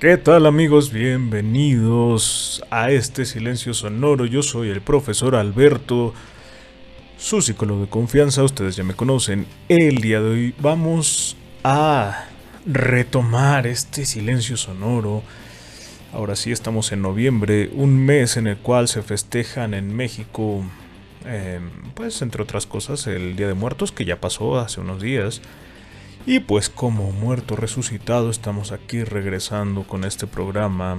¿Qué tal amigos? Bienvenidos a este silencio sonoro. Yo soy el profesor Alberto, su psicólogo de confianza. Ustedes ya me conocen. El día de hoy vamos a retomar este silencio sonoro. Ahora sí estamos en noviembre, un mes en el cual se festejan en México, em, pues entre otras cosas, el Día de Muertos que ya pasó hace unos días. Y pues como muerto resucitado estamos aquí regresando con este programa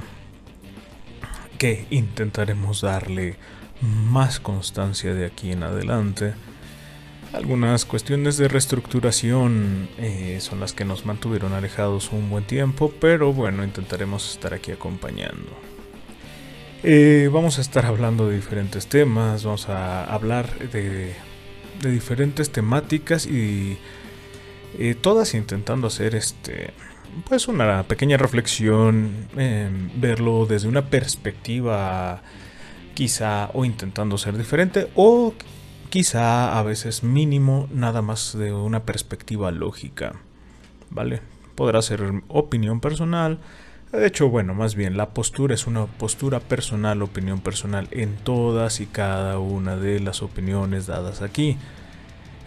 que intentaremos darle más constancia de aquí en adelante. Algunas cuestiones de reestructuración eh, son las que nos mantuvieron alejados un buen tiempo, pero bueno, intentaremos estar aquí acompañando. Eh, vamos a estar hablando de diferentes temas, vamos a hablar de, de diferentes temáticas y todas intentando hacer este pues una pequeña reflexión, verlo desde una perspectiva quizá o intentando ser diferente o quizá a veces mínimo nada más de una perspectiva lógica. ¿Vale? Podrá ser opinión personal. De hecho, bueno, más bien la postura es una postura personal, opinión personal en todas y cada una de las opiniones dadas aquí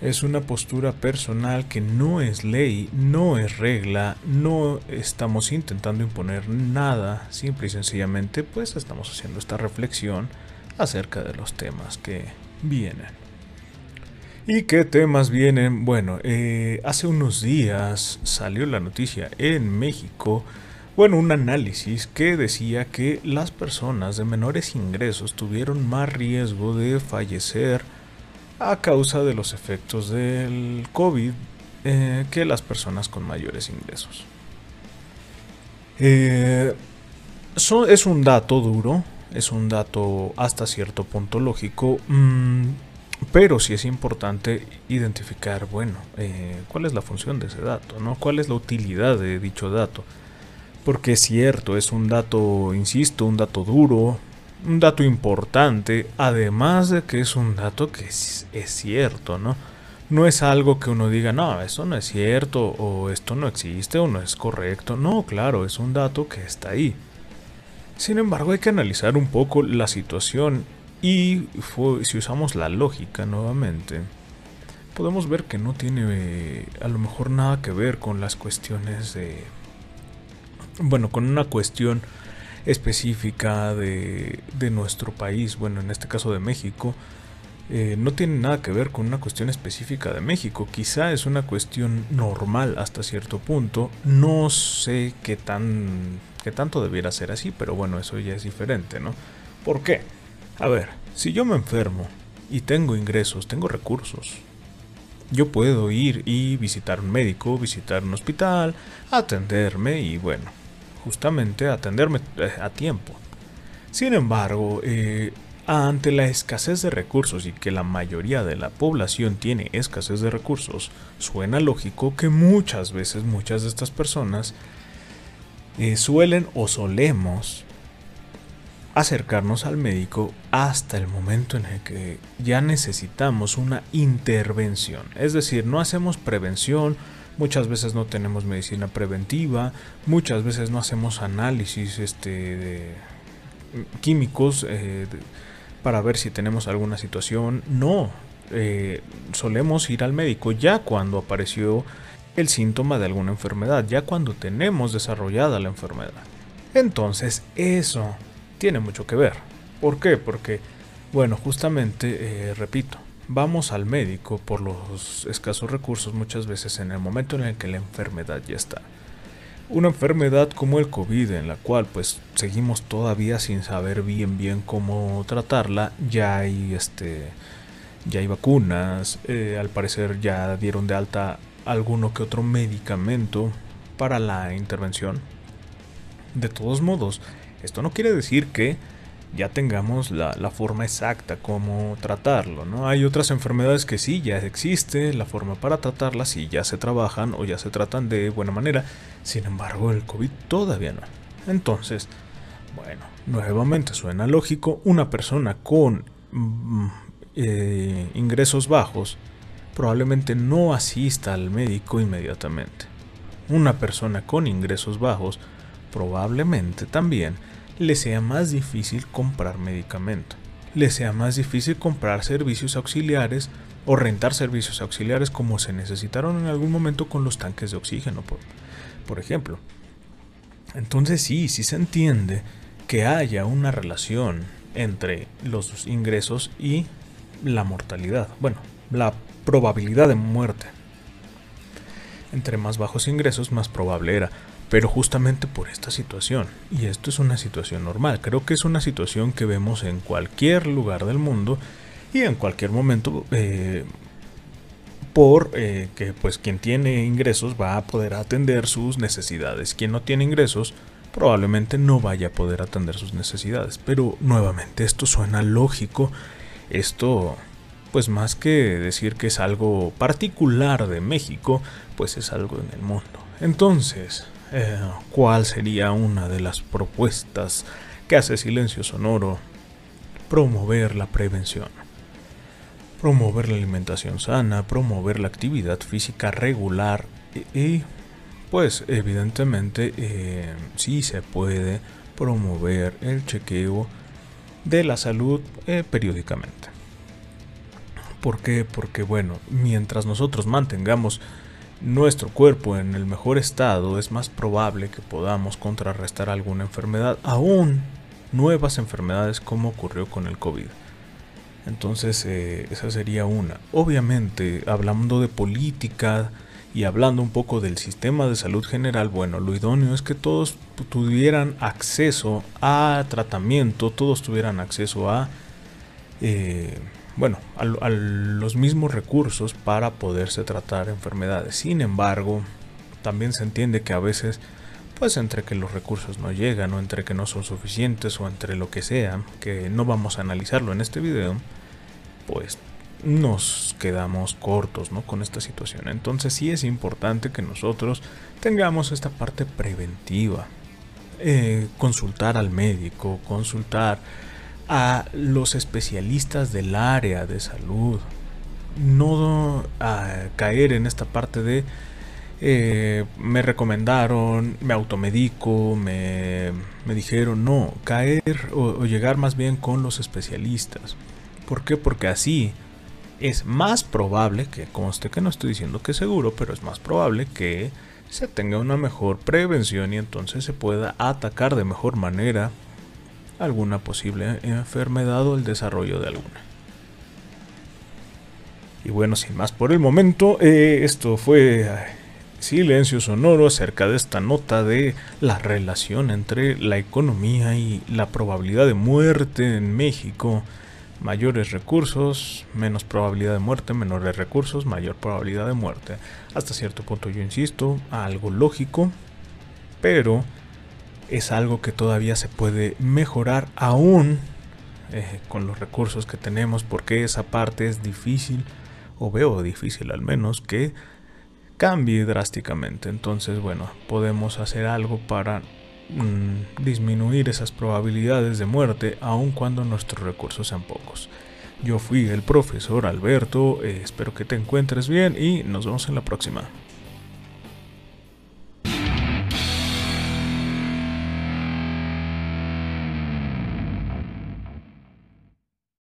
es una postura personal que no es ley, no es regla, no estamos intentando imponer nada, simple y sencillamente pues estamos haciendo esta reflexión acerca de los temas que vienen. ¿Y qué temas vienen? Bueno, eh, hace unos días salió la noticia en México, bueno, un análisis que decía que las personas de menores ingresos tuvieron más riesgo de fallecer a causa de los efectos del COVID eh, que las personas con mayores ingresos. Eh, es un dato duro, es un dato hasta cierto punto lógico, mm, pero sí es importante identificar, bueno, eh, cuál es la función de ese dato, ¿no? ¿Cuál es la utilidad de dicho dato? Porque es cierto, es un dato, insisto, un dato duro, un dato importante, además de que es un dato que es, cierto, ¿no? No es algo que uno diga, no, esto no es cierto, o esto no existe, o no es correcto. No, claro, es un dato que está ahí. Sin embargo, hay que analizar un poco la situación y si usamos la lógica nuevamente, podemos ver que no tiene a lo mejor nada que ver con las cuestiones de... Bueno, con una cuestión específica de, nuestro país, bueno, en este caso de México, eh, no tiene nada que ver con una cuestión específica de México. Quizá es una cuestión normal hasta cierto punto. No sé qué, tan, qué tanto debiera ser así, pero bueno, eso ya es diferente, ¿no? ¿Por qué? A ver, si yo me enfermo y tengo ingresos, tengo recursos, yo puedo ir y visitar un médico, visitar un hospital, atenderme y bueno, justamente atenderme eh, a tiempo. Sin embargo, eh, ante la escasez de recursos y que la mayoría de la población tiene escasez de recursos, suena lógico que muchas veces muchas de estas personas eh, suelen o solemos acercarnos al médico hasta el momento en el que ya necesitamos una intervención. Es decir, no hacemos prevención, muchas veces no tenemos medicina preventiva, muchas veces no hacemos análisis este, químicos eh, para ver si tenemos alguna situación. No, eh, solemos ir al médico ya cuando apareció el síntoma de alguna enfermedad, ya cuando tenemos desarrollada la enfermedad. Entonces eso tiene mucho que ver. ¿Por qué? Porque, bueno, justamente, eh, repito, vamos al médico por los escasos recursos muchas veces en el momento en el que la enfermedad ya está. Una enfermedad como el COVID en la cual pues seguimos todavía sin saber bien bien cómo tratarla, ya hay este ya hay vacunas, eh, al parecer ya dieron de alta alguno que otro medicamento para la intervención. De todos modos, esto no quiere decir que ya tengamos la, forma exacta como tratarlo, ¿no? Hay otras enfermedades que sí ya existe la forma para tratarlas y ya se trabajan o ya se tratan de buena manera, sin embargo el COVID todavía no. Entonces, bueno, nuevamente suena lógico, una persona con mm, eh, ingresos bajos probablemente no asista al médico inmediatamente. Una persona con ingresos bajos probablemente también le sea más difícil comprar medicamento, le sea más difícil comprar servicios auxiliares o rentar servicios auxiliares como se necesitaron en algún momento con los tanques de oxígeno, por, ejemplo. Entonces sí, sí se entiende que haya una relación entre los ingresos y la mortalidad, bueno, la probabilidad de muerte. Entre más bajos ingresos, más probable era pero justamente por esta situación. Y esto es una situación normal, creo que es una situación que vemos en cualquier lugar del mundo y en cualquier momento eh, por eh, que pues quien tiene ingresos va a poder atender sus necesidades, quien no tiene ingresos probablemente no vaya a poder atender sus necesidades, pero nuevamente esto suena lógico, esto pues más que decir que es algo particular de México, pues es algo en el mundo. Entonces, eh, cuál sería una de las propuestas que hace Silencio Sonoro. Promover la prevención. Promover la alimentación sana, promover la actividad física regular y, pues evidentemente eh, sí se puede promover el chequeo de la salud eh, periódicamente. ¿Por qué? Porque bueno, mientras nosotros mantengamos nuestro cuerpo en el mejor estado, es más probable que podamos contrarrestar alguna enfermedad, aún nuevas enfermedades como ocurrió con el COVID. Entonces, eh, esa sería una. Obviamente, hablando de política y hablando un poco del sistema de salud general, bueno, lo idóneo es que todos tuvieran acceso a tratamiento, todos tuvieran acceso a... Eh, bueno, a, los mismos recursos para poderse tratar enfermedades. Sin embargo, también se entiende que a veces, pues entre que los recursos no llegan o entre que no son suficientes o entre lo que sea, que no vamos a analizarlo en este video, pues nos quedamos cortos ¿no? con esta situación. Entonces sí es importante que nosotros tengamos esta parte preventiva. Eh, consultar al médico, consultar a los especialistas del área de salud. No caer en esta parte de eh, me recomendaron, me automedico, me, me dijeron, no, caer o, llegar más bien con los especialistas. Porque así es más probable, que conste que no estoy diciendo que seguro, pero es más probable que se tenga una mejor prevención y entonces se pueda atacar de mejor manera alguna posible enfermedad o el desarrollo de alguna. Y bueno, sin más por el momento, eh, esto fue eh, silencio sonoro acerca de esta nota de la relación entre la economía y la probabilidad de muerte en México. Mayores recursos, menos probabilidad de muerte, menores recursos, mayor probabilidad de muerte. Hasta cierto punto yo insisto, algo lógico, pero es algo que todavía se puede mejorar aún eh, con los recursos que tenemos porque esa parte es difícil o veo difícil al menos que cambie drásticamente. Entonces bueno podemos hacer algo para mm, disminuir esas probabilidades de muerte aun cuando nuestros recursos sean pocos. Yo fui el profesor Alberto eh, espero que te encuentres bien y nos vemos en la próxima